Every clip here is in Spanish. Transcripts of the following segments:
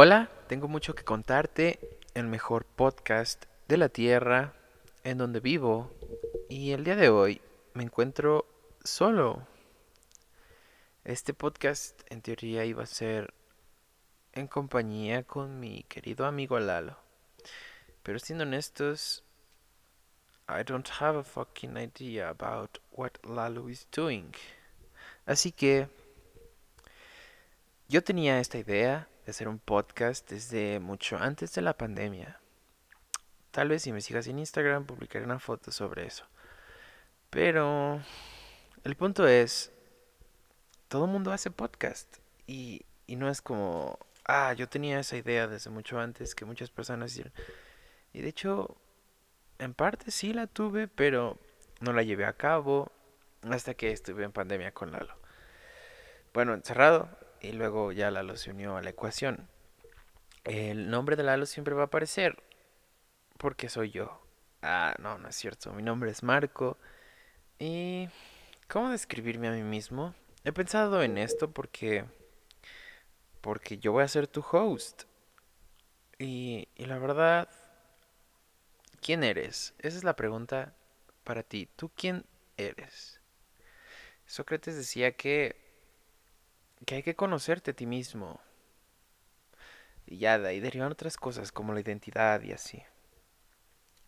Hola, tengo mucho que contarte, el mejor podcast de la Tierra, en donde vivo, y el día de hoy me encuentro solo. Este podcast en teoría iba a ser en compañía con mi querido amigo Lalo. Pero siendo honestos, I don't have a fucking idea about what Lalo is doing. Así que yo tenía esta idea de hacer un podcast desde mucho antes de la pandemia. Tal vez si me sigas en Instagram publicaré una foto sobre eso. Pero el punto es, todo el mundo hace podcast y, y no es como, ah, yo tenía esa idea desde mucho antes que muchas personas hicieron. Y de hecho, en parte sí la tuve, pero no la llevé a cabo hasta que estuve en pandemia con Lalo. Bueno, encerrado y luego ya Lalo se unió a la ecuación. El nombre de Lalo siempre va a aparecer porque soy yo. Ah, no, no es cierto. Mi nombre es Marco. ¿Y cómo describirme a mí mismo? He pensado en esto porque porque yo voy a ser tu host. Y, y la verdad, ¿quién eres? Esa es la pregunta para ti. ¿Tú quién eres? Sócrates decía que, que hay que conocerte a ti mismo. Y ya de ahí derivan otras cosas como la identidad y así.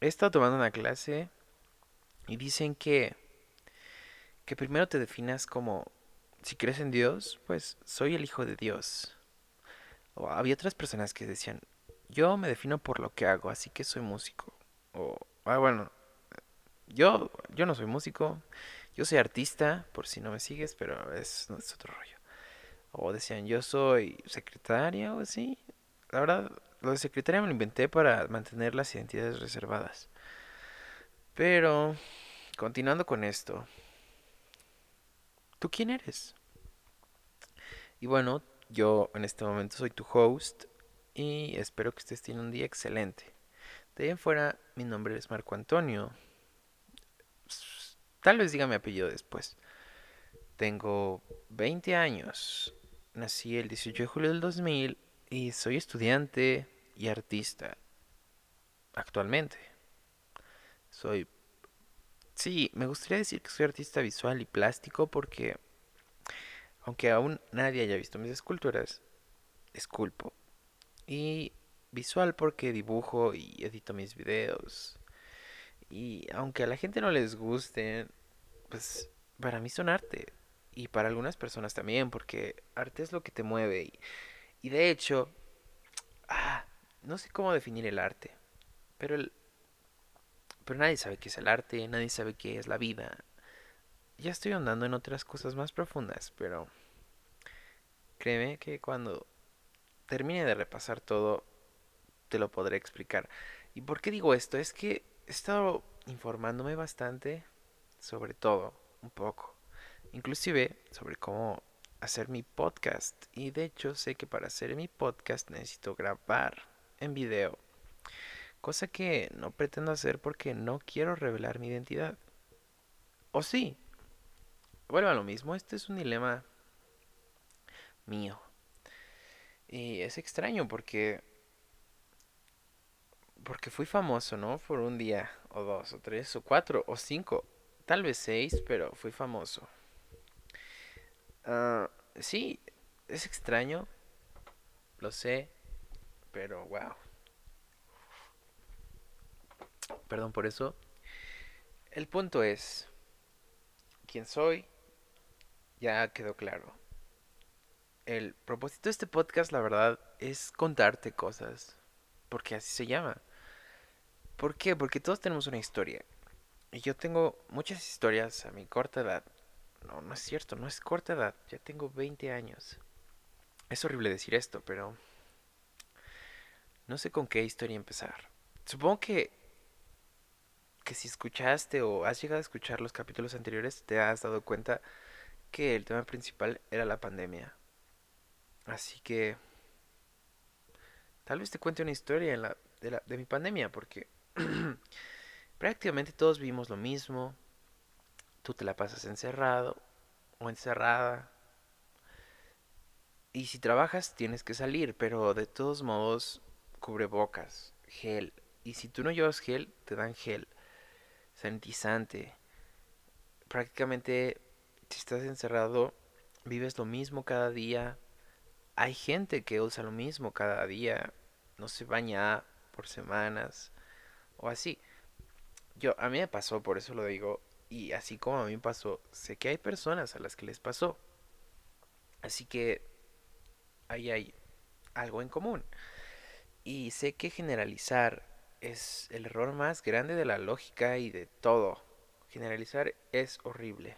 He estado tomando una clase y dicen que, que primero te definas como, si crees en Dios, pues soy el hijo de Dios. O había otras personas que decían, yo me defino por lo que hago, así que soy músico. O, ah, bueno, yo, yo no soy músico, yo soy artista, por si no me sigues, pero es, otro rollo. O decían, yo soy secretaria o así. La verdad, lo de secretaria me lo inventé para mantener las identidades reservadas. Pero, continuando con esto, ¿tú quién eres? Y bueno, yo en este momento soy tu host y espero que estés teniendo un día excelente. De ahí fuera, mi nombre es Marco Antonio. Tal vez diga mi apellido después. Tengo 20 años. Nací el 18 de julio del 2000 y soy estudiante y artista. Actualmente. Soy... Sí, me gustaría decir que soy artista visual y plástico porque, aunque aún nadie haya visto mis esculturas, esculpo. Y visual porque dibujo y edito mis videos. Y aunque a la gente no les guste, pues para mí son arte. Y para algunas personas también, porque arte es lo que te mueve. Y, de hecho, ah, no sé cómo definir el arte. Pero, el, pero nadie sabe qué es el arte, nadie sabe qué es la vida. Ya estoy andando en otras cosas más profundas, pero créeme que cuando termine de repasar todo, te lo podré explicar. ¿Y por qué digo esto? Es que he estado informándome bastante sobre todo, un poco. Inclusive sobre cómo hacer mi podcast. Y de hecho sé que para hacer mi podcast necesito grabar en video. Cosa que no pretendo hacer porque no quiero revelar mi identidad. ¿O sí? Vuelvo a lo mismo, este es un dilema mío. Y es extraño porque porque fui famoso, ¿no? Por un día, o dos, o tres, o cuatro, o cinco, tal vez seis, pero fui famoso. Uh, sí, es extraño, lo sé, pero wow. Perdón por eso. El punto es, quién soy, ya quedó claro. El propósito de este podcast, la verdad, es contarte cosas, porque así se llama. ¿Por qué? Porque todos tenemos una historia. Y yo tengo muchas historias a mi corta edad. No, no es cierto, no es corta edad. Ya tengo 20 años. Es horrible decir esto, pero... No sé con qué historia empezar. Supongo que... Que si escuchaste o has llegado a escuchar los capítulos anteriores, te has dado cuenta que el tema principal era la pandemia. Así que... Tal vez te cuente una historia de, la, de mi pandemia, porque prácticamente todos vimos lo mismo. Tú te la pasas encerrado o encerrada. Y si trabajas tienes que salir, pero de todos modos, cubrebocas, gel. Y si tú no llevas gel, te dan gel. Sanitizante. Prácticamente, si estás encerrado, vives lo mismo cada día. Hay gente que usa lo mismo cada día. No se baña por semanas o así. Yo, a mí me pasó, por eso lo digo. Y así como a mí pasó, sé que hay personas a las que les pasó. Así que ahí hay algo en común. Y sé que generalizar es el error más grande de la lógica y de todo. Generalizar es horrible.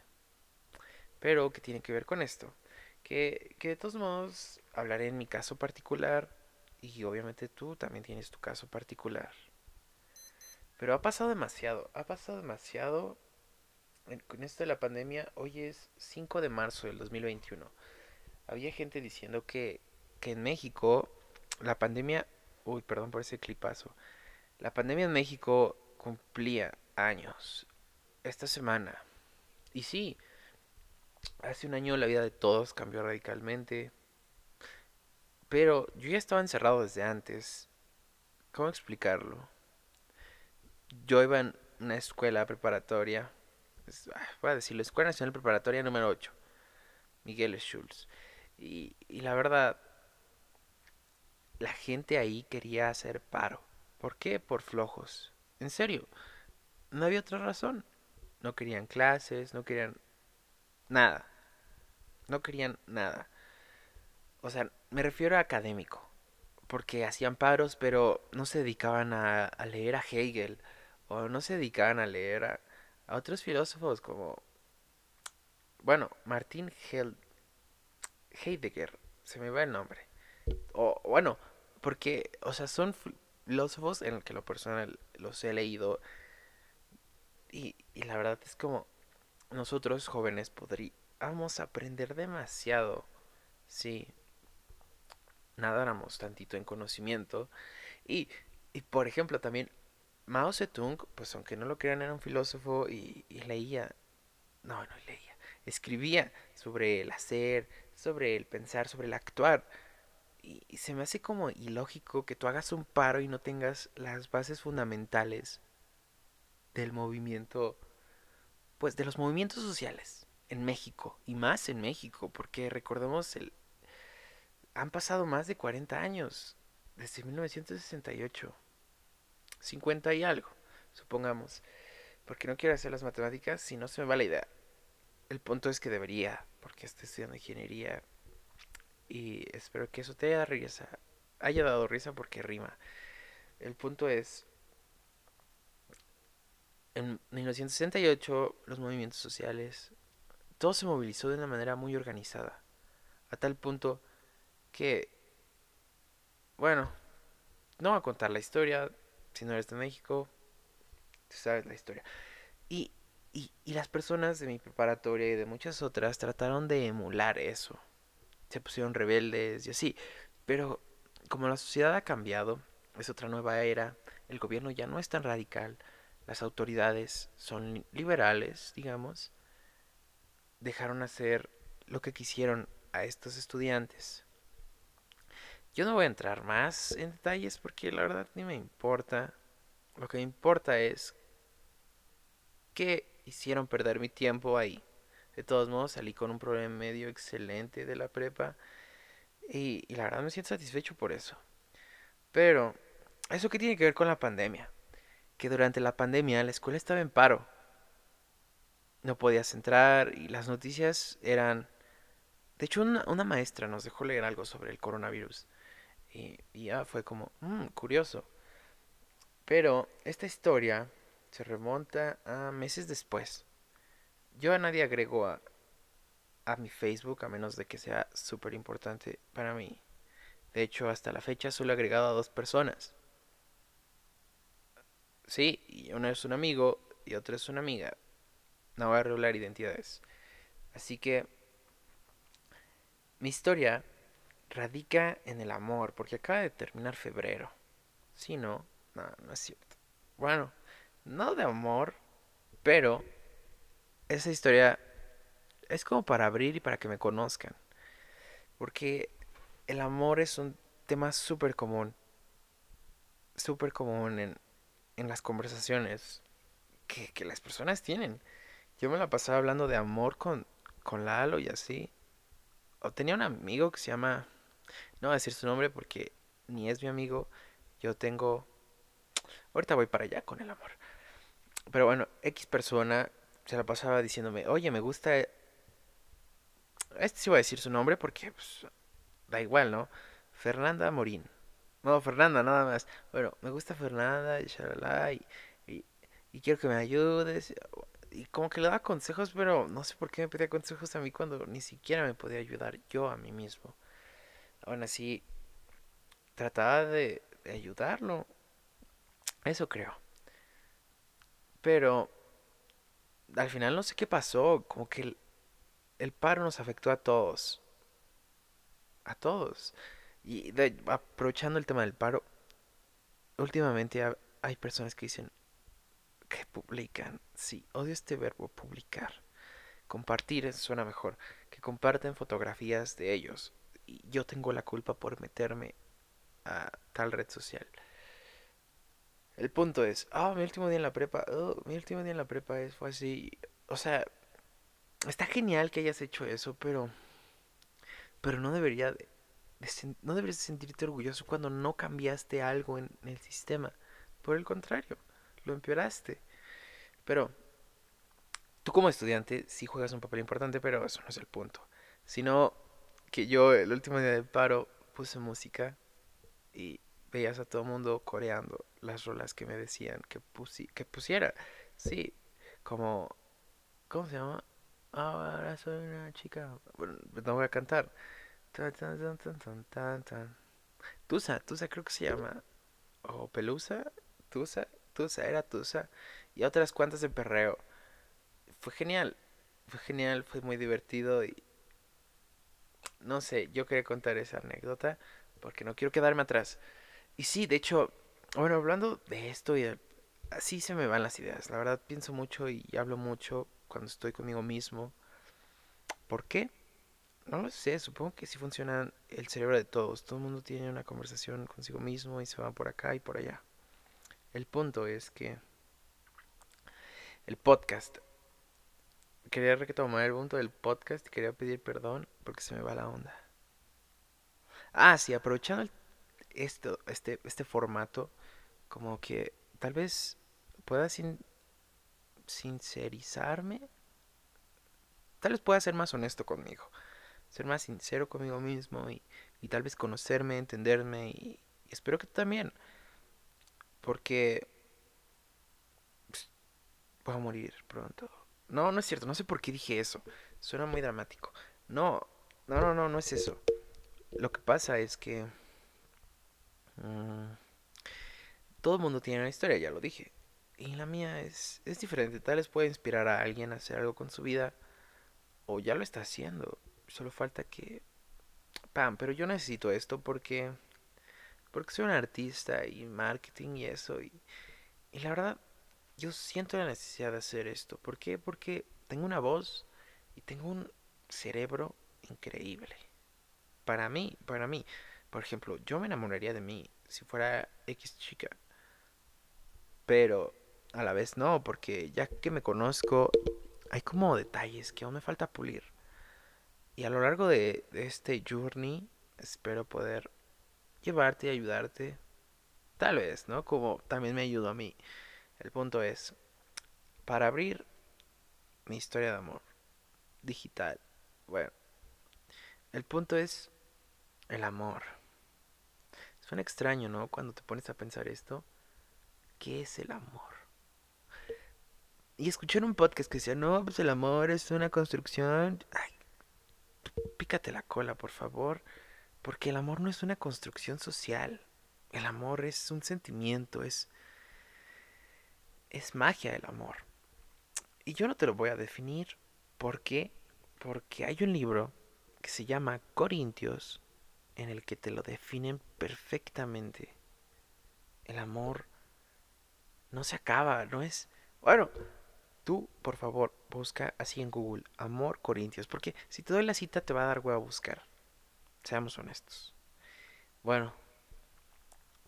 Pero, ¿qué tiene que ver con esto? Que, que de todos modos hablaré en mi caso particular y obviamente tú también tienes tu caso particular. Pero ha pasado demasiado, ha pasado demasiado con esto de la pandemia. Hoy es 5 de marzo del 2021 había gente diciendo que, que en México la pandemia, uy, perdón por ese clipazo, la pandemia en México cumplía años esta semana. Y sí, hace un año la vida de todos cambió radicalmente. Pero yo ya estaba encerrado desde antes. ¿Cómo explicarlo? Yo iba en una escuela preparatoria. Ah, voy a decirlo, Escuela Nacional Preparatoria número 8. Miguel Schultz. Y, la verdad, la gente ahí quería hacer paro. ¿Por qué? Por flojos. En serio, no había otra razón. No querían clases, no querían nada. No querían nada. O sea, me refiero a académico. Porque hacían paros, pero no se dedicaban a, leer a Hegel. O no se dedicaban a leer a, otros filósofos como... Bueno, Martín Held Heidegger, se me va el nombre. O bueno, porque, o sea, son filósofos en el que lo personal los he leído. Y, y la verdad es como nosotros jóvenes podríamos aprender demasiado si nadáramos tantito en conocimiento. Y, y por ejemplo, también Mao Zedong, pues aunque no lo crean, era un filósofo y, leía, no, no leía, escribía sobre el hacer, sobre el pensar, sobre el actuar. Y, se me hace como ilógico que tú hagas un paro y no tengas las bases fundamentales del movimiento, pues de los movimientos sociales en México y más en México, porque recordemos el han pasado más de 40 años desde 1968. 50 y algo, supongamos. Porque no quiero hacer las matemáticas si no se me va la idea. El punto es que debería, porque estoy estudiando ingeniería. Y espero que eso te haya, risa, haya dado risa porque rima. El punto es, en 1968 los movimientos sociales, todo se movilizó de una manera muy organizada. A tal punto que, bueno, no voy a contar la historia, si no eres de México, tú sabes la historia. Y y, las personas de mi preparatoria y de muchas otras trataron de emular eso. Se pusieron rebeldes y así. Pero como la sociedad ha cambiado, es otra nueva era, el gobierno ya no es tan radical, las autoridades son liberales, digamos, dejaron hacer lo que quisieron a estos estudiantes. Yo no voy a entrar más en detalles porque la verdad ni me importa. Lo que me importa es que hicieron perder mi tiempo ahí. De todos modos, salí con un problema medio excelente de la prepa y, la verdad me siento satisfecho por eso. Pero, ¿eso qué tiene que ver con la pandemia? Que durante la pandemia la escuela estaba en paro. No podías entrar y las noticias eran... De hecho, una, maestra nos dejó leer algo sobre el coronavirus. Y, ya fue como, mmm, curioso. Pero esta historia se remonta a meses después. Yo a nadie agrego a, a mi Facebook a menos de que sea súper importante para mí. De hecho, hasta la fecha solo he agregado a dos personas. Sí, y uno es un amigo y otro es una amiga. No voy a revelar identidades. Así que mi historia radica en el amor, porque acaba de terminar febrero. Si no, no, no es cierto. Bueno, no de amor, pero esa historia es como para abrir y para que me conozcan. Porque el amor es un tema súper común. Súper común en, en las conversaciones que, que las personas tienen. Yo me la pasaba hablando de amor con, con Lalo y así. O tenía un amigo que se llama... No voy a decir su nombre porque ni es mi amigo. Yo tengo... Ahorita voy para allá con el amor. Pero bueno, X persona se la pasaba diciéndome, oye, me gusta... Este sí voy a decir su nombre porque pues, da igual, ¿no? Fernanda Morín. No, Fernanda, nada más. Bueno, me gusta Fernanda y shalala y, y, y quiero que me ayudes. Y como que le da consejos, pero no sé por qué me pedía consejos a mí cuando ni siquiera me podía ayudar yo a mí mismo. Aún así, trataba de, ayudarlo. Eso creo. Pero al final no sé qué pasó. Como que el, paro nos afectó a todos. A todos. Y aprovechando el tema del paro, últimamente ha- hay personas que dicen que publican. Sí, odio este verbo publicar. Compartir suena mejor. Que comparten fotografías de ellos. Yo tengo la culpa por meterme a tal red social. El punto es, ah, mi último día en la prepa, oh, mi último día en la prepa es, fue así. O sea, está genial que hayas hecho eso, pero, pero no debería no deberías de sentirte orgulloso cuando no cambiaste algo en, en el sistema. Por el contrario, lo empeoraste. Pero tú como estudiante sí juegas un papel importante, pero eso no es el punto. Sino que yo el último día del paro puse música y veías a todo el mundo coreando las rolas que me decían que, pusi que pusiera. Sí, como, ¿cómo se llama? Ahora soy una chica. Bueno, no voy a cantar. Tusa, Tusa creo que se llama. O Pelusa, Tusa, Tusa, era Tusa. Y otras cuantas de perreo. Fue genial, fue genial, fue muy divertido y no sé, yo quería contar esa anécdota porque no quiero quedarme atrás. Y sí, de hecho, bueno, hablando de esto y de- así se me van las ideas. La verdad pienso mucho y hablo mucho cuando estoy conmigo mismo. ¿Por qué? No lo sé, supongo que sí funciona el cerebro de todos. Todo el mundo tiene una conversación consigo mismo y se va por acá y por allá. El punto es que el podcast, quería retomar el punto del podcast y quería pedir perdón porque se me va la onda. Ah, sí, aprovechando esto, este, este formato, como que tal vez pueda sin, sincerizarme, tal vez pueda ser más honesto conmigo, ser más sincero conmigo mismo y, y tal vez conocerme, entenderme y, y espero que tú también, porque pues, voy a morir pronto. No, no es cierto, no sé por qué dije eso, suena muy dramático. No, no, no, no, no es eso. Lo que pasa es que mm, todo el mundo tiene una historia, ya lo dije. Y la mía es, es diferente. Tal vez puede inspirar a alguien a hacer algo con su vida. O ya lo está haciendo. Solo falta que... Pam, pero yo necesito esto porque... Porque soy un artista y marketing y eso. Y, y la verdad, yo siento la necesidad de hacer esto. ¿Por qué? Porque tengo una voz y tengo un cerebro increíble. Para mí, para mí. Por ejemplo, yo me enamoraría de mí si fuera X chica. Pero a la vez no, porque ya que me conozco, hay como detalles que aún me falta pulir. Y a lo largo de, de este journey, espero poder llevarte y ayudarte. Tal vez, ¿no? Como también me ayudó a mí. El punto es, para abrir mi historia de amor digital, bueno, el punto es el amor. Suena extraño, ¿no? Cuando te pones a pensar esto, ¿qué es el amor? Y escuché en un podcast que decía, no, pues el amor es una construcción. Ay, pícate la cola, por favor. Porque el amor no es una construcción social. El amor es un sentimiento, es, es magia el amor. Y yo no te lo voy a definir. ¿Por qué? Porque hay un libro que se llama Corintios en el que te lo definen perfectamente. El amor no se acaba, no es... Bueno, tú, por favor, busca así en Google, Amor Corintios, porque si te doy la cita te va a dar huevo a buscar. Seamos honestos. Bueno,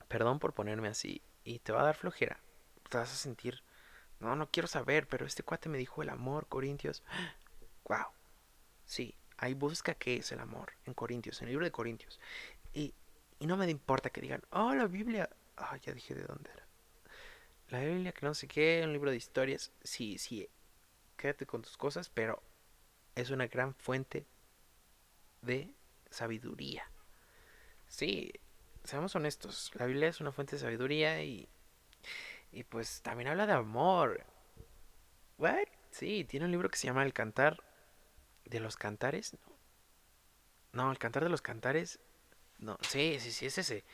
perdón por ponerme así y te va a dar flojera. Te vas a sentir, no, no quiero saber, pero este cuate me dijo el amor, Corintios. Wow. Sí, ahí busca qué es el amor en Corintios, en el libro de Corintios. Y, y no me importa que digan, oh, la Biblia. Ah, ya dije de dónde era. La Biblia, que no sé qué, un libro de historias. Sí, sí, quédate con tus cosas, pero es una gran fuente de sabiduría. Sí, seamos honestos, la Biblia es una fuente de sabiduría y, y pues también habla de amor. ¿What? Sí, tiene un libro que se llama El Cantar de los Cantares. No, El Cantar de los Cantares. No, sí, sí, sí, es ese.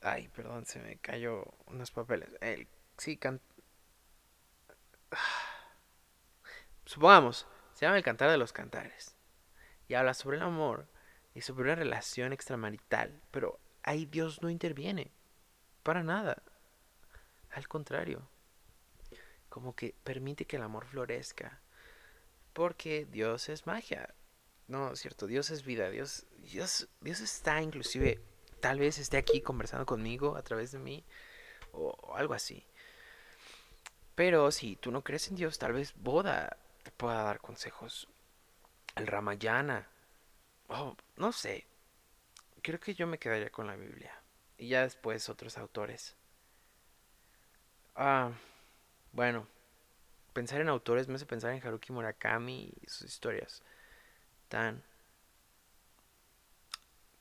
Ay, perdón, se me cayó unos papeles. El, sí, can... Supongamos, se llama El Cantar de los Cantares. Y habla sobre el amor y sobre una relación extramarital. Pero ahí Dios no interviene. Para nada. Al contrario. Como que permite que el amor florezca. Porque Dios es magia. No, cierto, Dios es vida. Dios, Dios, Dios está inclusive, tal vez esté aquí conversando conmigo a través de mí. O, algo así. Pero si tú no crees en Dios, tal vez Boda te pueda dar consejos. El Ramayana Oh, no sé. Creo que yo me quedaría con la Biblia. Y ya después otros autores. Ah, bueno. Pensar en autores me hace pensar en Haruki Murakami y sus historias. Tan...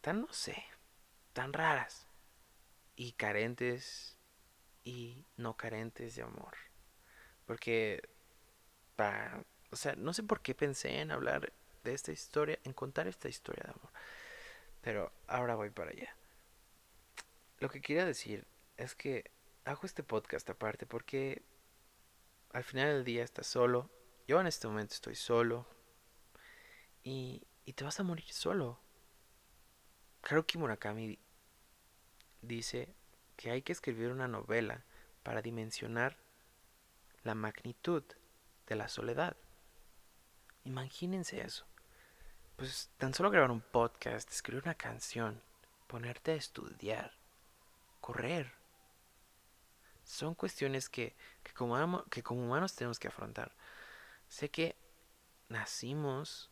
Tan, no sé. Tan raras. Y carentes. Y no carentes de amor. Porque... o sea, no sé por qué pensé en hablar de esta historia, en contar esta historia de amor. Pero ahora voy para allá. Lo que quería decir es que hago este podcast aparte porque al final del día estás solo. Yo en este momento estoy solo. Y, y te vas a morir solo. Haruki Murakami dice que hay que escribir una novela para dimensionar la magnitud de la soledad. Imagínense eso pues tan solo grabar un podcast, escribir una canción, ponerte a estudiar, correr, son cuestiones que, que, como, que como humanos tenemos que afrontar. Sé que nacimos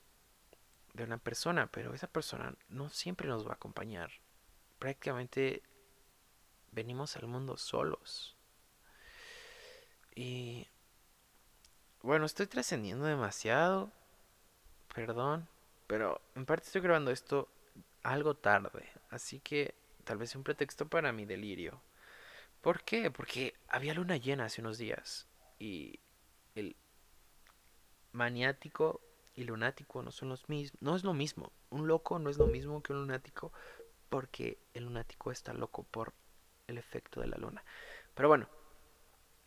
de una persona, pero esa persona no siempre nos va a acompañar. Prácticamente venimos al mundo solos. Y bueno, estoy trascendiendo demasiado. Perdón. Pero en parte estoy grabando esto algo tarde, así que tal vez un pretexto para mi delirio. ¿Por qué? Porque había luna llena hace unos días y el maniático y lunático no son los mismos, no es lo mismo. Un loco no es lo mismo que un lunático porque el lunático está loco por el efecto de la luna. Pero bueno,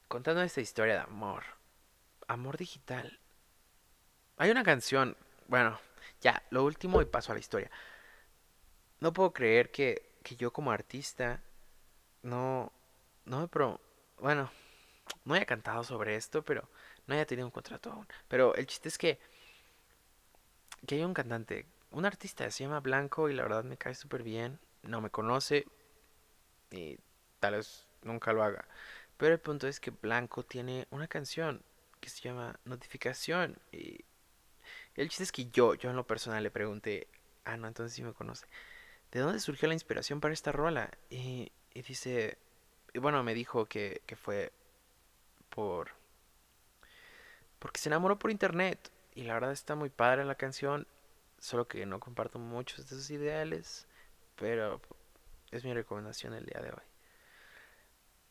contando esta historia de amor, amor digital. Hay una canción, bueno, ya, lo último y paso a la historia. No puedo creer que, que yo como artista no, no me pro... Bueno, no haya cantado sobre esto, pero no haya tenido un contrato aún. Pero el chiste es que, que hay un cantante, un artista, se llama Blanco y la verdad me cae súper bien. No me conoce y tal vez nunca lo haga. Pero el punto es que Blanco tiene una canción que se llama Notificación y el chiste es que yo, yo en lo personal le pregunté, ah, no, entonces sí me conoce, ¿de dónde surgió la inspiración para esta rola? Y, y dice, bueno, me dijo que, que fue por... Porque se enamoró por internet. Y la verdad está muy padre la canción, solo que no comparto muchos de sus ideales, pero es mi recomendación el día de hoy.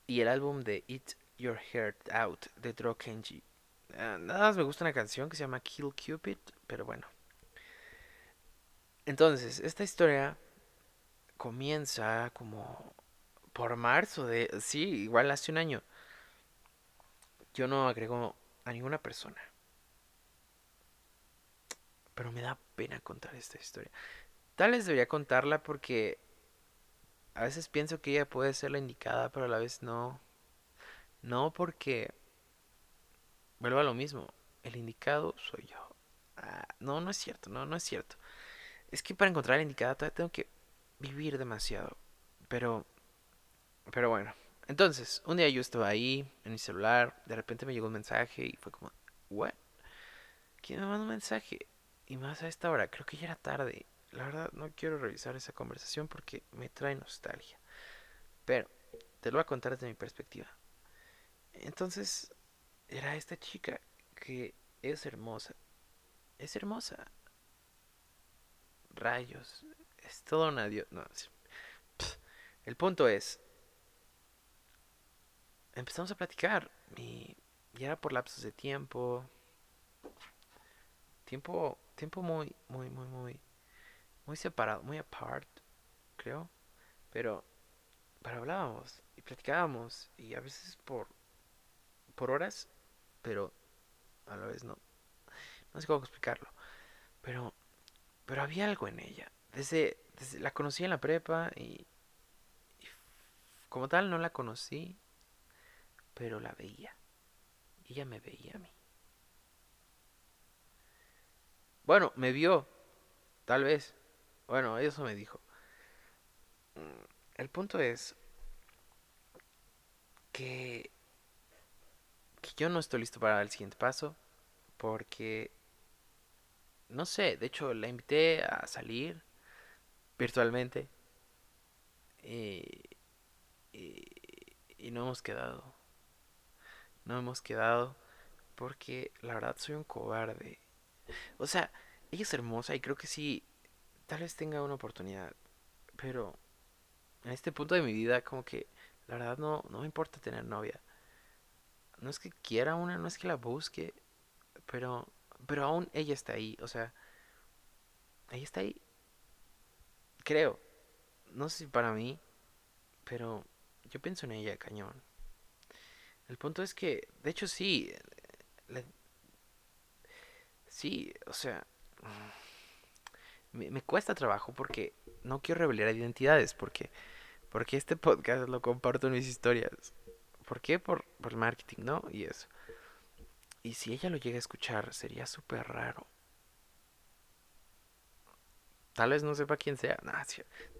Y el álbum de Eat Your Heart Out de Dro Kenji Ah, nada más me gusta una canción que se llama Kill Cupid, pero bueno. Entonces, esta historia comienza como por marzo de... Sí, igual hace un año. Yo no agrego a ninguna persona. Pero me da pena contar esta historia. Tal vez debería contarla porque a veces pienso que ella puede ser la indicada, pero a la vez no. No porque vuelvo a lo mismo. El indicado soy yo. Ah, no, no es cierto, no, no es cierto. Es que para encontrar la indicada todavía tengo que vivir demasiado. Pero, pero bueno. Entonces, un día yo estaba ahí en mi celular, de repente me llegó un mensaje y fue como, ¿what? ¿Quién me mandó un mensaje? Y más a esta hora, creo que ya era tarde. La verdad, no quiero revisar esa conversación porque me trae nostalgia. Pero, te lo voy a contar desde mi perspectiva. Entonces, era esta chica que es hermosa. Es hermosa. Rayos. Es todo una dios. No, el punto es. Empezamos a platicar. Y ya era por lapsos de tiempo. Tiempo. Tiempo muy, muy, muy, muy. Muy separado. Muy apart. Creo. Pero. Pero hablábamos. Y platicábamos. Y a veces por. Por horas. Pero. A la vez no. No sé cómo explicarlo. Pero. Pero había algo en ella. Desde, la conocí en la prepa y, como tal no la conocí, pero la veía. Y ella me veía a mí. Bueno, me vio, tal vez. Bueno, eso me dijo. Mm, el punto es que, que yo no estoy listo para el siguiente paso porque no sé, de hecho la invité a salir virtualmente. Y, y, no hemos quedado. No hemos quedado porque la verdad soy un cobarde. O sea, ella es hermosa y creo que sí, tal vez tenga una oportunidad. Pero en este punto de mi vida como que la verdad no, no me importa tener novia. No es que quiera una, no es que la busque, pero, pero aún ella está ahí. O sea, ella está ahí creo. No sé si para mí, pero yo pienso en ella, cañón. El punto es que, de hecho sí, sí, o sea, me, me, cuesta trabajo porque no quiero revelar identidades, porque, porque este podcast lo comparto en mis historias. ¿Por qué? Por, por el marketing, ¿no? Y eso. Y si ella lo llega a escuchar, sería súper raro. Tal vez no sepa quién sea. Nah,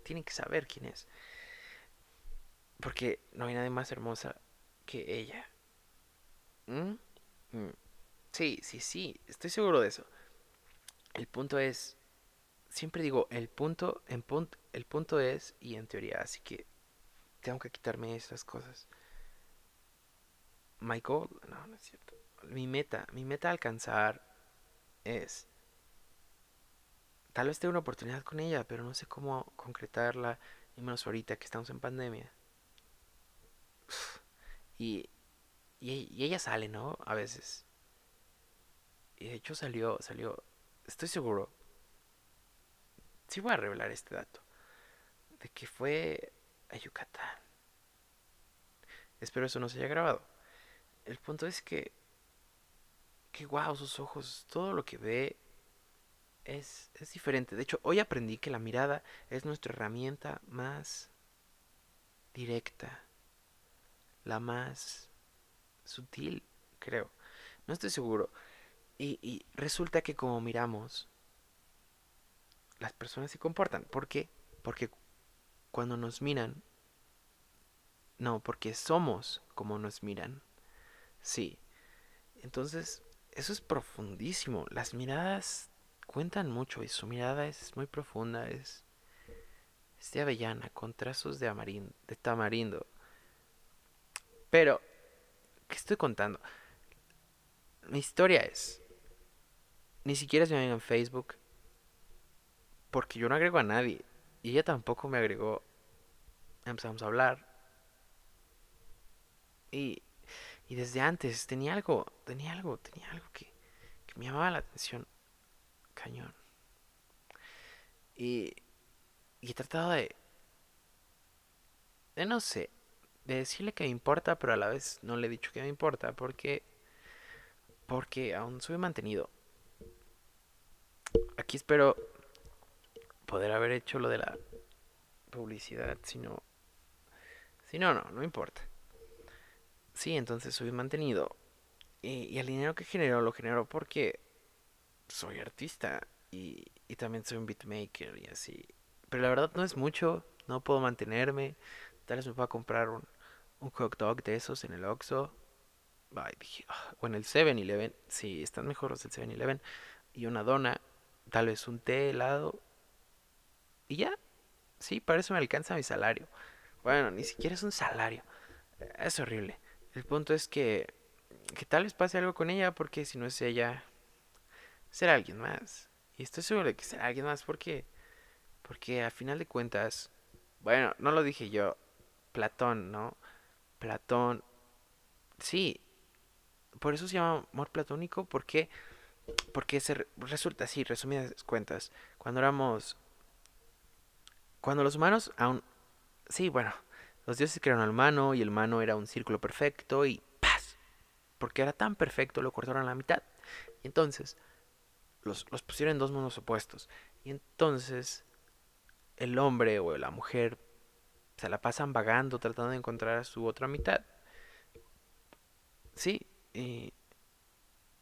tiene que saber quién es. Porque no hay nadie más hermosa que ella. ¿Mm? ¿Mm? Sí, sí, sí. Estoy seguro de eso. El punto es. Siempre digo, el punto, en punto, el punto es, y en teoría, así que tengo que quitarme esas cosas. My goal, no, no es cierto. Mi meta, mi meta alcanzar es tal vez tenga una oportunidad con ella, pero no sé cómo concretarla, y menos ahorita que estamos en pandemia. Y, y, ella sale, ¿no? A veces. Y de hecho salió, salió, estoy seguro. Sí voy a revelar este dato. De que fue a Yucatán. Espero eso no se haya grabado. El punto es que, que wow, sus ojos, todo lo que ve es, es diferente. De hecho, hoy aprendí que la mirada es nuestra herramienta más directa, la más sutil, creo. No estoy seguro. Y, y, resulta que como miramos, las personas se comportan. ¿Por qué? Porque cuando nos miran, no, porque somos como nos miran. Sí. Entonces, eso es profundísimo. Las miradas cuentan mucho y su mirada es muy profunda, es, es de avellana, con trazos de, de tamarindo. Pero, ¿qué estoy contando? Mi historia es, ni siquiera se me ven en Facebook, porque yo no agrego a nadie, y ella tampoco me agregó. Empezamos a hablar. Y, y desde antes tenía algo, tenía algo, tenía algo que, que me llamaba la atención cañón. Y, y he tratado de, de no sé, de decirle que me importa, pero a la vez no le he dicho que me importa porque, porque aún soy mantenido. Aquí espero poder haber hecho lo de la publicidad, si no, si no, no, no importa. Sí, entonces soy mantenido. Y, el dinero que genero lo genero porque soy artista y, y también soy un beatmaker y así. Pero la verdad no es mucho, no puedo mantenerme. Tal vez me pueda comprar un, un hot dog de esos en el Oxxo. Ay, dije, ah, o en el 7-Eleven. Sí, están mejor los del 7-Eleven. Y una dona, tal vez un té helado. Y ya, sí, para eso me alcanza mi salario. Bueno, ni siquiera es un salario. Es horrible. El punto es que, que tal vez pase algo con ella porque si no es ella, será alguien más. Y estoy seguro de que será alguien más porque, porque a final de cuentas, bueno, no lo dije yo, Platón, ¿no? Platón, sí, por eso se llama amor platónico, porque porque se resulta así, resumidas cuentas, cuando éramos cuando los humanos aún sí, bueno, los dioses crearon al humano y el humano era un círculo perfecto y ¡paz! Porque era tan perfecto lo cortaron a la mitad. Y entonces los, los pusieron en dos mundos opuestos. Y entonces el hombre o la mujer se la pasan vagando tratando de encontrar a su otra mitad. Sí, y,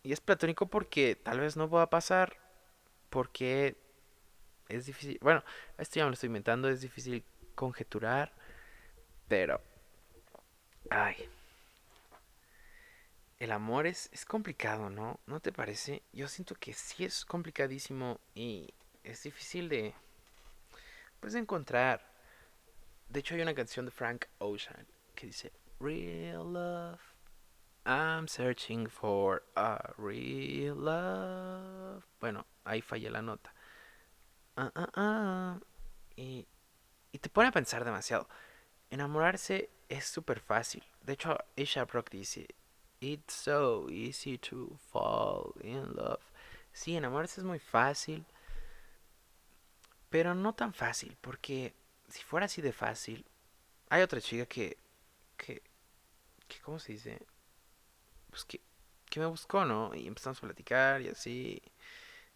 es platónico porque tal vez no pueda pasar, porque es difícil, bueno, esto ya me lo estoy inventando, es difícil conjeturar, pero, ay, el amor es, es complicado, ¿no? ¿No te parece? Yo siento que sí es complicadísimo y es difícil de, pues, de encontrar. De hecho, hay una canción de Frank Ocean que dice, Real love. I'm searching for a real love. Bueno, ahí fallé la nota. Ah, ah. Y, y te pone a pensar demasiado. Enamorarse es súper fácil. De hecho, Isha Brock dice, It's so easy to fall in love. Sí, enamorarse es muy fácil. Pero no tan fácil, porque si fuera así de fácil, hay otra chica que, que, que ¿cómo se dice? Pues que, que me buscó, ¿no? Y empezamos a platicar y así.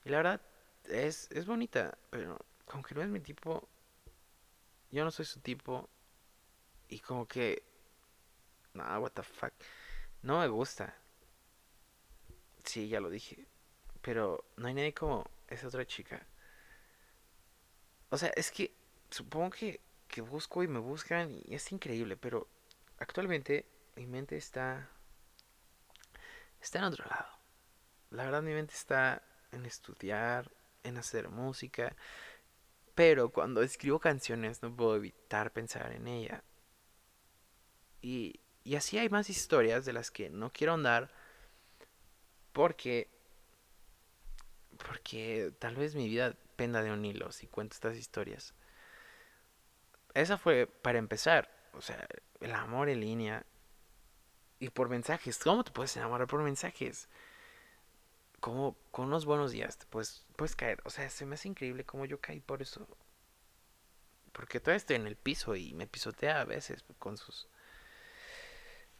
Y la verdad, es, es bonita, pero como que no es mi tipo. Yo no soy su tipo. Y como que... Nah, what the fuck. No me gusta. Sí, ya lo dije. Pero no hay nadie como esa otra chica. O sea, es que supongo que, que busco y me buscan y es increíble, pero actualmente mi mente está está en otro lado. La verdad mi mente está en estudiar, en hacer música, pero cuando escribo canciones no puedo evitar pensar en ella. Y, y así hay más historias de las que no quiero andar porque porque tal vez mi vida penda de un hilo si cuento estas historias. Esa fue para empezar, o sea, el amor en línea y por mensajes. ¿Cómo te puedes enamorar por mensajes? Como con unos buenos días te puedes, puedes caer. O sea, se me hace increíble cómo yo caí por eso. Porque todavía estoy en el piso y me pisotea a veces con sus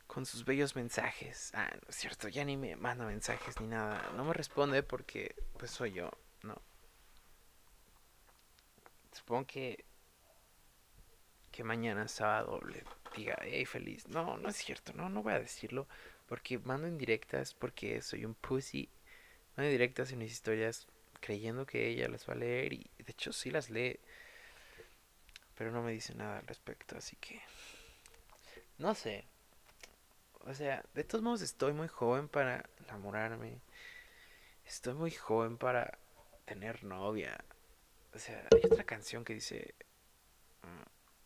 con sus bellos mensajes. Ah, no es cierto, ya ni me manda mensajes ni nada. No me responde porque pues soy yo, ¿no? Supongo que que mañana sábado le diga, hey, feliz. No, no es cierto, no, no voy a decirlo. Porque mando indirectas, porque soy un pussy. Mando indirectas en mis historias creyendo que ella las va a leer y de hecho sí las lee. Pero no me dice nada al respecto, así que... No sé. O sea, de todos modos estoy muy joven para enamorarme. Estoy muy joven para tener novia. O sea, hay otra canción que dice...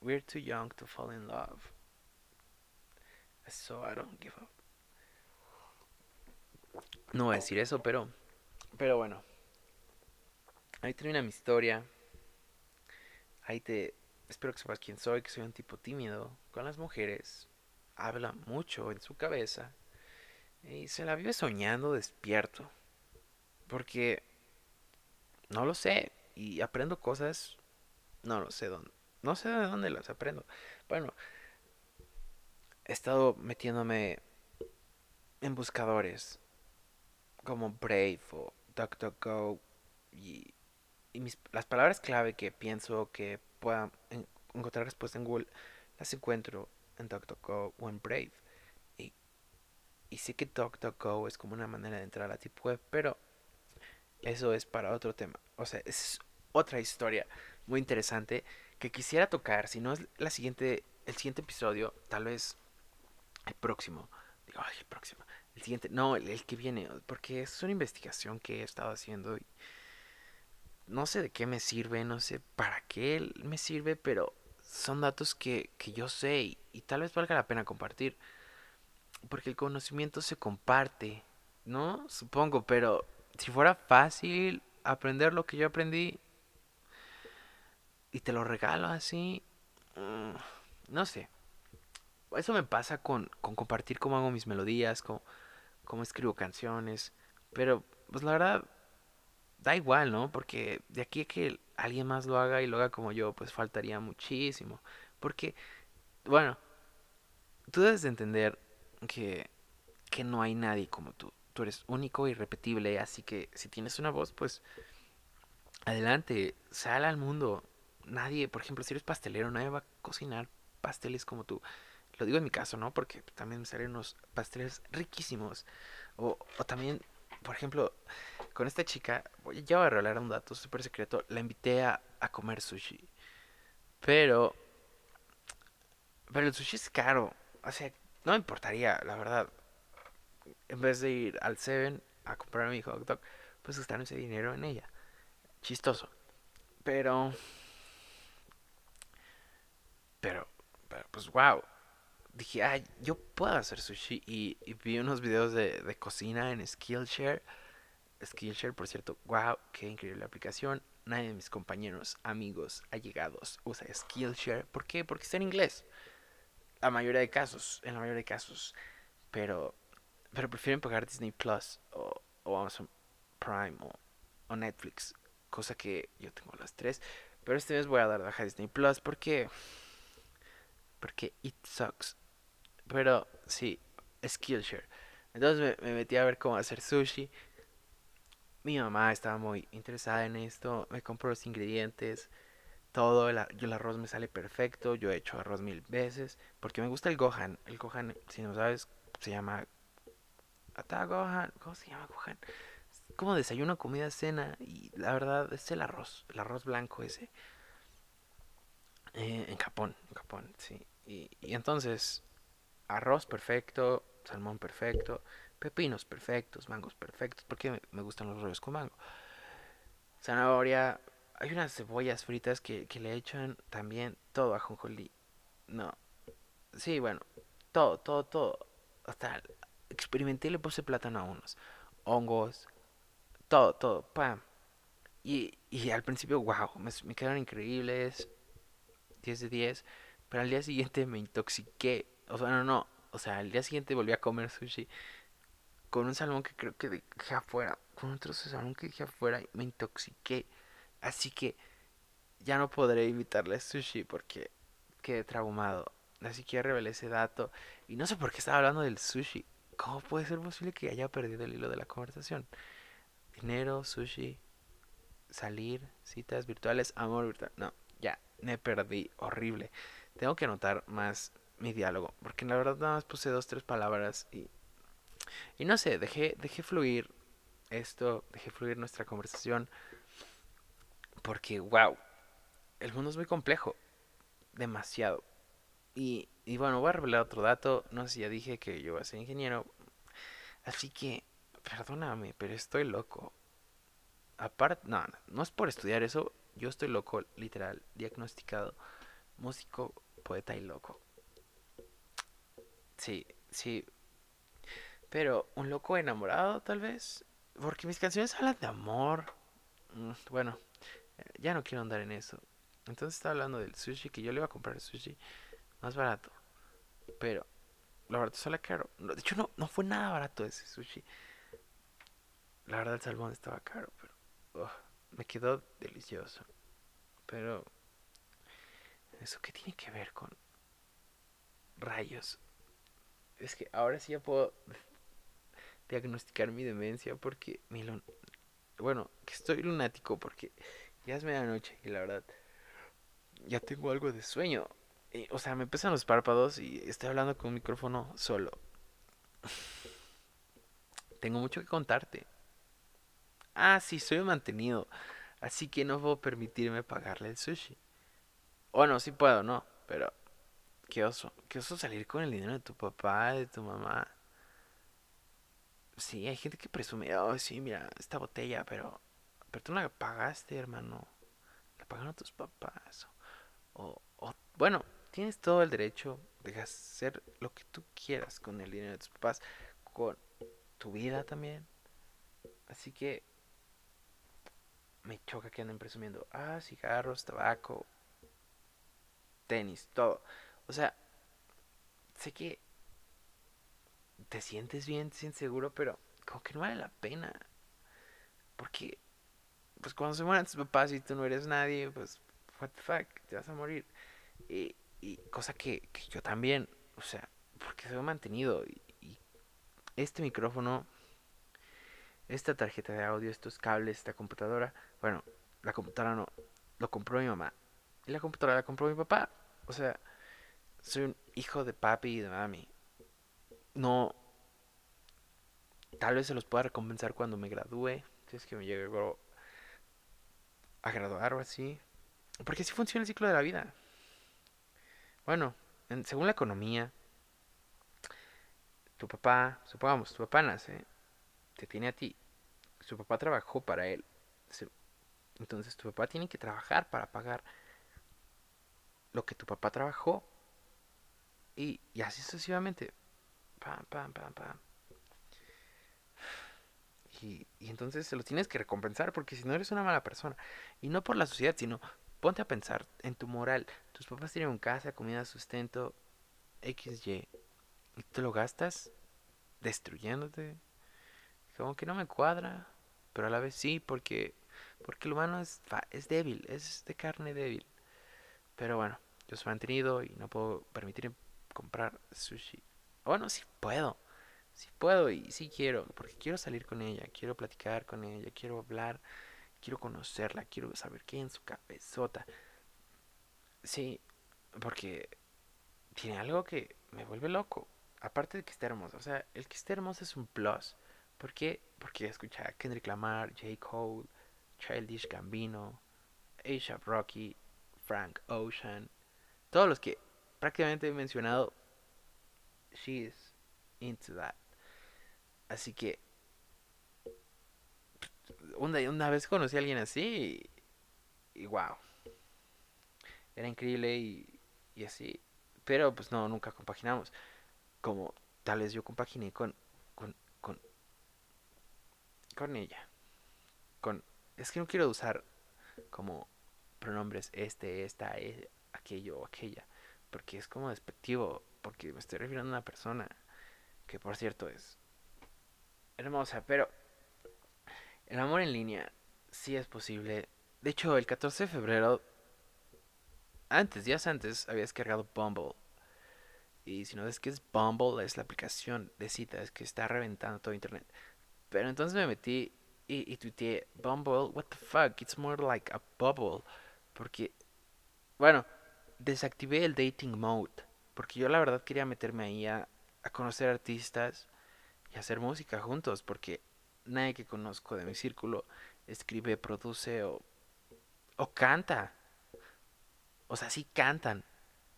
We're too young to fall in love. So I don't give up. No voy a decir eso, pero. Pero bueno. Ahí termina mi historia. Ahí te. Espero que sepas quién soy, que soy un tipo tímido con las mujeres. Habla mucho en su cabeza. Y se la vive soñando despierto. Porque. No lo sé. Y aprendo cosas. No lo sé dónde. No sé de dónde las aprendo. Bueno, he estado metiéndome en buscadores como Brave o DuckDuckGo y, y mis, las palabras clave que pienso que pueda encontrar respuesta en Google las encuentro en DuckDuckGo o en Brave. Y, y sé que DuckDuckGo es como una manera de entrar a la tip web, pero eso es para otro tema. O sea, es otra historia. muy interesante que quisiera tocar. Si no es la siguiente, el siguiente episodio, tal vez el próximo. Digo, ay, el próximo. El siguiente, no, el, que viene, porque es una investigación que he estado haciendo y no sé de qué me sirve, no sé para qué me sirve, pero son datos que, que yo sé y, y, tal vez valga la pena compartir. Porque el conocimiento se comparte, ¿no? Supongo, pero si fuera fácil aprender lo que yo aprendí y te lo regalo así, mmm, no sé. Eso me pasa con, con compartir cómo hago mis melodías, cómo, cómo escribo canciones. Pero, pues la verdad, da igual, ¿no? Porque de aquí a que alguien más lo haga y lo haga como yo, pues faltaría muchísimo. Porque, bueno, tú debes de entender que, que no hay nadie como tú. Tú eres único y repetible, así que si tienes una voz, pues adelante, sal al mundo. Nadie, por ejemplo, si eres pastelero, nadie va a cocinar pasteles como tú. Lo digo en mi caso, ¿no? Porque también me salen unos pasteles riquísimos. O, o también por ejemplo, con esta chica, voy a revelar un dato súper secreto, la invité a, a, comer sushi. Pero, pero el sushi es caro. O sea, no me importaría, la verdad. En vez de ir al Seven a comprar mi hot dog, pues gastar ese dinero en ella. Chistoso. Pero, pero, pero pues wow dije, ah, yo puedo hacer sushi. Y, y vi unos videos de, de, cocina en Skillshare. Skillshare, por cierto, wow, qué increíble aplicación. Nadie de mis compañeros, amigos, allegados usa Skillshare. ¿Por qué? Porque está en inglés. La mayoría de casos, en la mayoría de casos. Pero, pero prefieren pagar Disney Plus o, o Amazon Prime o, o, Netflix. Cosa que yo tengo las tres. Pero este mes voy a dar baja Disney Plus porque porque it sucks. Pero sí, Skillshare. Entonces me, me, metí a ver cómo hacer sushi. Mi mamá estaba muy interesada en esto. Me compró los ingredientes. Todo. El, el arroz me sale perfecto. Yo he hecho arroz mil veces. Porque me gusta el Gohan. El Gohan, si no sabes, se llama... Ata Gohan. ¿Cómo se llama Gohan? Como desayuno, comida, cena. Y la verdad es el arroz. El arroz blanco ese. Eh, en Japón. En Japón, sí. Y, entonces arroz perfecto, salmón perfecto, pepinos perfectos, mangos perfectos, porque me, me gustan los rollos con mango. Zanahoria, hay unas cebollas fritas que, que le echan también todo a jonjolí. No. Sí, bueno, todo, todo, todo. Hasta experimenté y le puse plátano a unos. Hongos, todo, todo, pam. Y, y al principio, wow, me, me quedaron increíbles. 10 de 10. Pero al día siguiente me intoxiqué o sea, no, no. O sea, al día siguiente volví a comer sushi con un salmón que creo que dejé afuera. Con un salmón que dejé afuera y me intoxiqué. Así que ya no podré invitarle sushi porque quedé traumado. Así que ya revelé ese dato. Y no sé por qué estaba hablando del sushi. ¿Cómo puede ser posible que haya perdido el hilo de la conversación? Dinero, sushi, salir, citas virtuales, amor virtual. No, ya, me perdí. Horrible. Tengo que anotar más mi diálogo. Porque la verdad nada más puse dos, tres palabras y... Y no sé, dejé, dejé fluir esto, dejé fluir nuestra conversación. Porque, wow, el mundo es muy complejo. Demasiado. Y, y bueno, voy a revelar otro dato. No sé si ya dije que yo voy a ser ingeniero. Así que, perdóname, pero estoy loco. Aparte, no, no, no es por estudiar eso. Yo estoy loco, literal, diagnosticado. Músico, poeta y loco. Sí, sí. Pero un loco enamorado, tal vez. Porque mis canciones hablan de amor. Mm, bueno, ya no quiero andar en eso. Entonces está hablando del sushi, que yo le iba a comprar el sushi más barato. Pero la verdad sale caro. De hecho, no, no fue nada barato ese sushi. La verdad el salmón estaba caro, pero me quedó delicioso. Pero eso qué tiene que ver con rayos es que ahora sí ya puedo diagnosticar mi demencia porque mi bueno, que estoy lunático porque ya es medianoche y la verdad ya tengo algo de sueño. o sea, me pesan los párpados y estoy hablando con un micrófono solo. Tengo mucho que contarte. Ah, sí, soy mantenido. Así que no puedo permitirme pagarle el sushi. Bueno, sí puedo, ¿no? Pero qué oso. Qué oso salir con el dinero de tu papá, de tu mamá. Sí, hay gente que presume, oh, sí, mira, esta botella, pero, pero tú no la pagaste, hermano. La pagaron tus papás. O, o, bueno, tienes todo el derecho de hacer lo que tú quieras con el dinero de tus papás, con tu vida también. Así que me choca que anden presumiendo, ah, cigarros, tabaco, tenis, todo. O sea, sé que te sientes bien, te sientes seguro, pero como que no vale la pena. Porque, pues cuando se mueran tus papás y tú no eres nadie, pues, what the fuck, te vas a morir. Y, y cosa que, que, yo también, o sea, porque se ha mantenido. Y, y este micrófono, esta tarjeta de audio, estos cables, esta computadora, bueno, la computadora no, lo compró mi mamá. Y la computadora la compró mi papá. O sea, soy un hijo de papi y de mami. No. Tal vez se los pueda recompensar cuando me gradúe. Si es que me llegue a graduar o así. Porque así funciona el ciclo de la vida. Bueno, según la economía, tu papá, supongamos, tu papá nace, te tiene a ti. Su papá trabajó para él. Entonces tu papá tiene que trabajar para pagar lo que tu papá trabajó. Y, y así sucesivamente. Pam, pam, pam, pam. Y, y, entonces se lo tienes que recompensar porque si no eres una mala persona. Y no por la sociedad, sino ponte a pensar en tu moral. Tus papás tienen casa, comida, sustento, XY. Y te lo gastas destruyéndote. Como que no me cuadra. Pero a la vez sí, porque, porque el humano es, es débil, es de carne débil. Pero bueno, yo soy mantenido y no puedo permitir comprar sushi. Bueno, sí puedo. Sí puedo y sí quiero. Porque quiero salir con ella, quiero platicar con ella, quiero hablar, quiero conocerla, quiero saber qué hay en su cabezota. Sí, porque tiene algo que me vuelve loco. Aparte de que esté hermosa. O sea, el que esté hermosa es un plus. ¿Por qué? Porque escucha a Kendrick Lamar, J. Cole, Childish Gambino, A$AP Rocky, Frank Ocean, todos los que prácticamente he mencionado, she is into that. Así que una, una vez conocí a alguien así y, wow. Era increíble y, y así. Pero pues no, nunca compaginamos. Como tal vez yo compaginé con, con, con, con ella. Con, es que no quiero usar como pronombres este, esta, e, aquello o aquella, porque es como despectivo, porque me estoy refiriendo a una persona que por cierto es hermosa, pero el amor en línea sí es posible. De hecho, el 14 de febrero, antes, días antes, había descargado Bumble. Y si no es que es Bumble, es la aplicación de citas que está reventando todo internet. Pero entonces me metí y, y tuiteé, Bumble, what the fuck, it's more like a bubble. Porque, bueno, desactivé el dating mode. Porque yo la verdad quería meterme ahí a, a conocer artistas y hacer música juntos. Porque nadie que conozco de mi círculo escribe, produce o, o canta. O sea, sí cantan,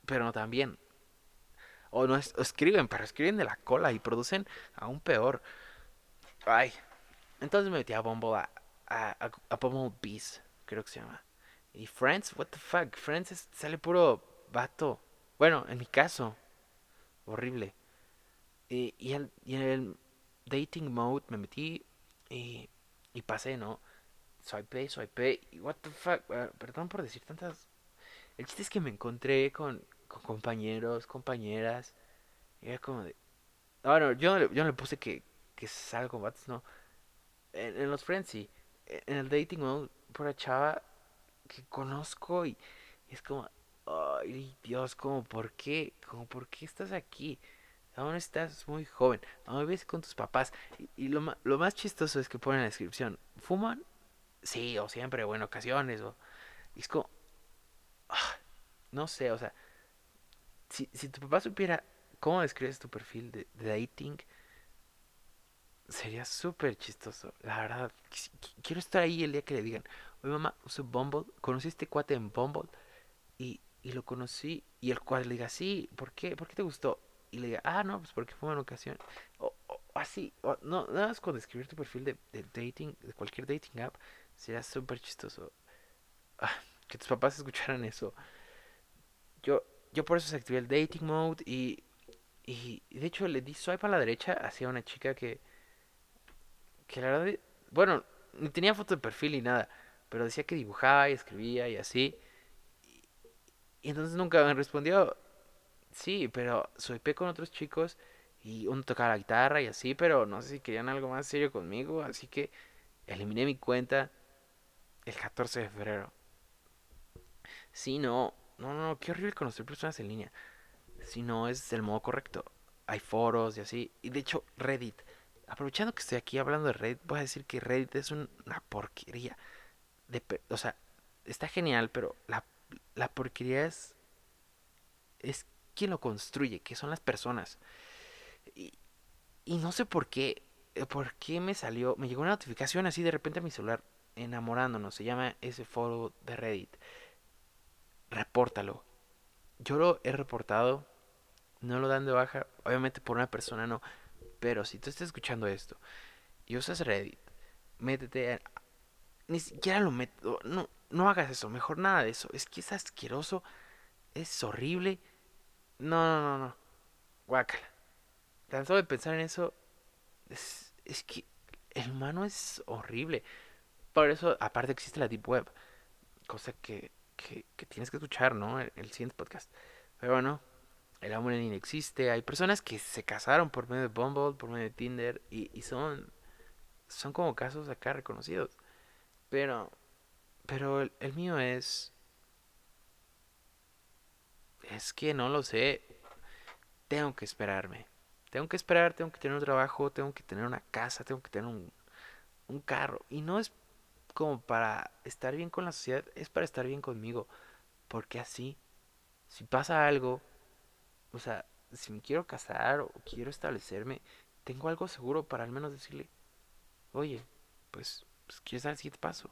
pero no tan bien. O no es, o escriben, pero escriben de la cola y producen aún peor. Ay. Entonces me metí a Bumble a, a, a, creo que se llama. Y Friends, what the fuck, Friends sale puro vato. Bueno, en mi caso, horrible. Y, y, en, y en el dating mode me metí y, y pasé, ¿no? Swipe, swipe, y what the fuck, perdón por decir tantas... El chiste es que me encontré con, con compañeros, compañeras, y era como de... Bueno, yo, yo no le puse que, que salgo con no. En, en los Friends sí. En el dating mode, por la chava que conozco y, es como, ay Dios, como por qué, como por qué estás aquí, aún estás muy joven, aún vives con tus papás y, lo, lo, más chistoso es que ponen en la descripción, ¿fuman? Sí, o siempre, o en ocasiones, o es como, ah, no sé, o sea, si, si tu papá supiera cómo describes tu perfil de dating, sería súper chistoso. La verdad, quiero estar ahí el día que le digan, oye mamá, uso Bumble, conocí a este cuate en Bumble y, y lo conocí y el cual le diga, sí, ¿por qué? ¿Por qué te gustó? Y le diga, ah, no, pues porque fue una ocasión. O, o así, o, no, nada más con describir tu perfil de, de dating, de cualquier dating app, sería súper chistoso. Ah, que tus papás escucharan eso. Yo, yo por eso desactivé el dating mode y, y, de hecho le di swipe a la derecha hacia una chica que, que la verdad, bueno, ni tenía foto de perfil ni nada, pero decía que dibujaba y escribía y así. Y entonces nunca me respondió. Sí, pero swipé con otros chicos y uno tocaba la guitarra y así, pero no sé si querían algo más serio conmigo, así que eliminé mi cuenta el 14 de febrero. Sí, no, no, no, qué horrible conocer personas en línea. Si no es el modo correcto. Hay foros y así. Y de hecho, Reddit. Aprovechando que estoy aquí hablando de Reddit, voy a decir que Reddit es una porquería. O sea, está genial, pero la, la porquería es, es quien lo construye, que son las personas. Y, y no sé por qué, eh, por qué me salió, me llegó una notificación así de repente a mi celular, enamorándonos, se llama ese foro de Reddit. Repórtalo. Yo lo he reportado, no lo dan de baja, obviamente por una persona no, pero si tú estás escuchando esto y usas Reddit, métete, ni siquiera lo meto, no, no hagas eso, mejor nada de eso, es que es asqueroso, es horrible, no, no, no, no, guácala. Tan solo de pensar en eso, es, es que el humano es horrible. Por eso, aparte existe la Deep Web, cosa que, que, que tienes que escuchar, ¿no? El, el, siguiente podcast. Pero bueno, el amor en existe. Hay personas que se casaron por medio de Bumble, por medio de Tinder, y, y son, son como casos acá reconocidos. Pero, pero el, el mío es, es que no lo sé. Tengo que esperarme. Tengo que esperar, tengo que tener un trabajo, tengo que tener una casa, tengo que tener un, un carro. Y no es como para estar bien con la sociedad, es para estar bien conmigo. Porque así, si pasa algo, o sea, si me quiero casar o quiero establecerme, tengo algo seguro para al menos decirle, oye, pues, pues ¿quieres dar el siguiente paso?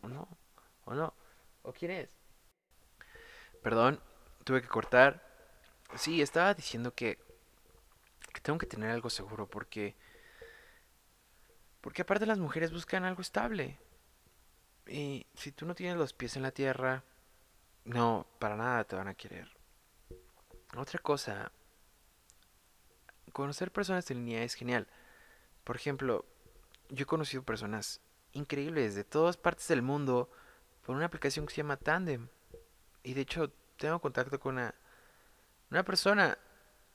¿O no? ¿O no? ¿O quién es? Perdón, tuve que cortar. Sí, estaba diciendo que, tengo que tener algo seguro porque... Porque aparte las mujeres buscan algo estable. Y si tú no tienes los pies en la tierra, no, para nada te van a querer. Otra cosa, conocer personas en línea es genial. Por ejemplo, yo he conocido personas increíbles de todas partes del mundo por una aplicación que se llama Tandem. Y de hecho, tengo contacto con una, una persona,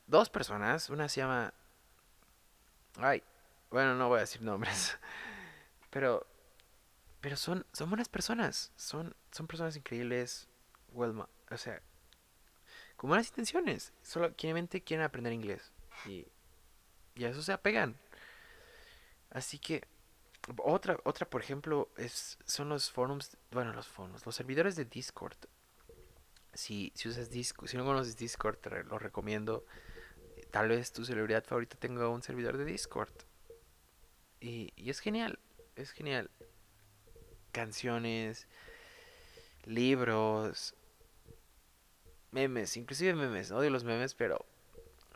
dos personas. Una se llama... Ay, bueno, no voy a decir nombres. Pero pero son, son buenas personas. Son, son personas increíbles. Well, o sea, con buenas intenciones. Solo quieren aprender inglés. Y, y a eso se apegan. Así que, otra, otra por ejemplo, es, son los forums. Bueno, los forums. Los servidores de Discord. Si, si usas Discord, si no conoces Discord, te lo recomiendo. Tal vez tu celebridad favorita tenga un servidor de Discord. Y, y es genial. Es genial canciones, libros, memes, inclusive memes, odio los memes, pero,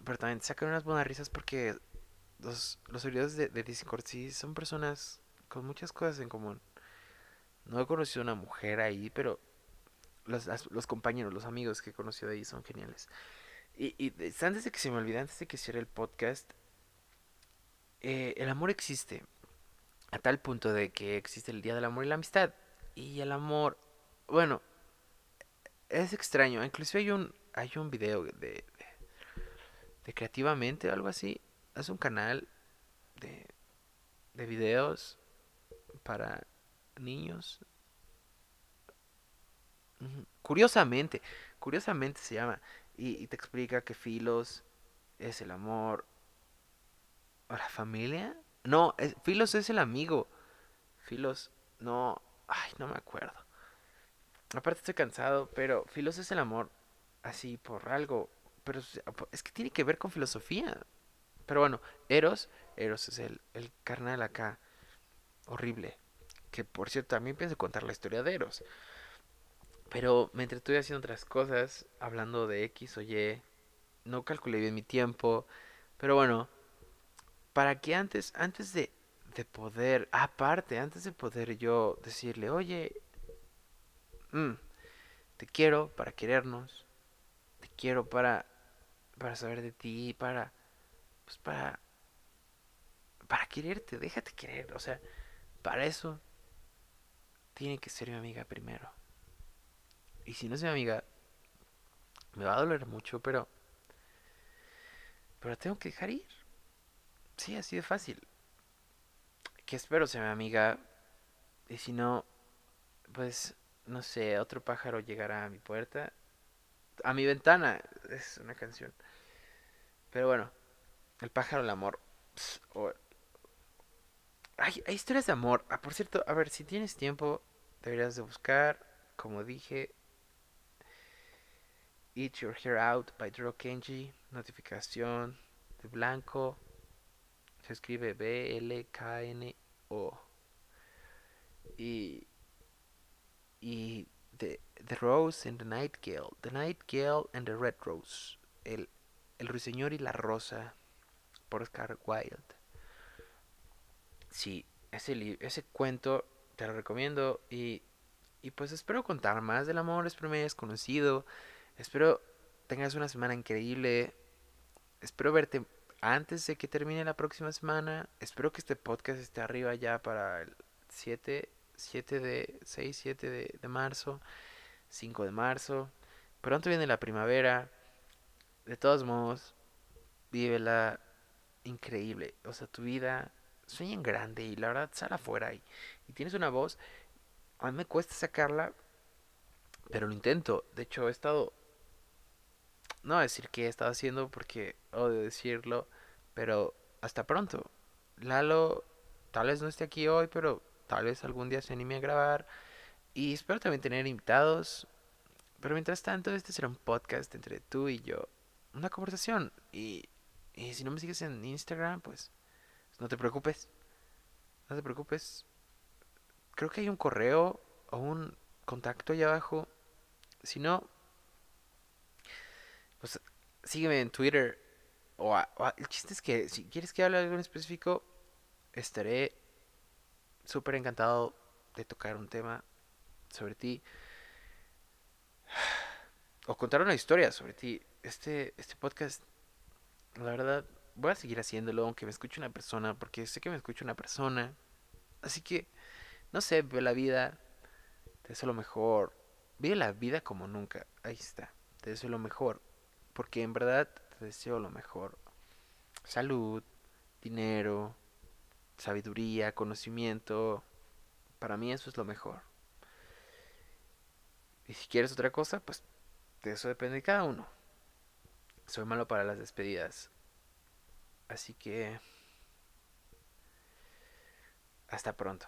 pero también sacan unas buenas risas porque los, los servidores de, de, Discord sí son personas con muchas cosas en común. No he conocido una mujer ahí, pero los, los compañeros, los amigos que he conocido ahí son geniales. Y, y antes de que se me olvide, antes de que cierre el podcast, eh, el amor existe. A tal punto de que existe el Día del Amor y la Amistad. Y el amor, bueno, es extraño. Inclusive hay un, hay un video de, de, de creativamente o algo así. Es un canal de, de videos para niños. Curiosamente, curiosamente se llama. Y, te explica que Filos es el amor o la familia no, Filos es el amigo. Filos, no. Ay, no me acuerdo. Aparte estoy cansado, pero Filos es el amor. Así, por algo. Pero es que tiene que ver con filosofía. Pero bueno, Eros, Eros es el, el carnal acá. Horrible. que por cierto también pienso contar la historia de Eros. Pero me entretuve haciendo otras cosas, hablando de X o Y. No calculé bien mi tiempo. Pero bueno, para que antes, antes de, de poder, aparte, antes de poder yo decirle, oye, mm, te quiero para querernos, te quiero para, para saber de ti, para, pues para, para quererte, déjate querer, o sea, para eso tiene que ser mi amiga primero. Y si no es mi amiga, me va a doler mucho, pero, pero tengo que dejar ir. Sí, así de fácil. Que espero sea mi amiga. Y si no, pues, no sé, otro pájaro llegará a mi puerta. A mi ventana. Es una canción. Pero bueno, el pájaro, el amor. Hay, hay historias de amor. Ah, por cierto, a ver, si tienes tiempo, deberías de buscar, como dije, Eat Your Hair Out by Drew Kenji. Notificación de blanco. Se escribe B-L-K-N-O. Y. Y. The, the Rose and the Nightingale. The Nightingale and the Red Rose. El, el Ruiseñor y la Rosa. Por Oscar Wilde. Sí, ese, ese cuento te lo recomiendo. Y, y pues espero contar más del amor. Espero me hayas conocido. Espero tengas una semana increíble. Espero verte antes de que termine la próxima semana. Espero que este podcast esté arriba ya para el 7, 7 de 6, 7 de, de marzo, 5 de marzo. Pronto viene la primavera. De todos modos, vívela increíble. O sea, tu vida sueña en grande y la verdad sal afuera y, tienes una voz. A mí me cuesta sacarla, pero lo intento. De hecho, he estado no decir qué he estado haciendo porque odio decirlo, pero hasta pronto. Lalo tal vez no esté aquí hoy, pero tal vez algún día se anime a grabar. Y espero también tener invitados. Pero mientras tanto, este será un podcast entre tú y yo. Una conversación. Y, y si no me sigues en Instagram, pues no te preocupes. No te preocupes. Creo que hay un correo o un contacto allá abajo. Si no, pues sígueme en Twitter. O, el chiste es que si quieres que hable de algo en específico, estaré súper encantado de tocar un tema sobre ti. O contar una historia sobre ti. Este, este podcast, la verdad, voy a seguir haciéndolo aunque me escuche una persona, porque sé que me escucha una persona. Así que, no sé, ve la vida, te deseo lo mejor. Vive la vida como nunca. Ahí está, te deseo lo mejor porque en verdad te deseo lo mejor. Salud, dinero, sabiduría, conocimiento. Para mí eso es lo mejor. Y si quieres otra cosa, pues de eso depende de cada uno. Soy malo para las despedidas. Así que... Hasta pronto.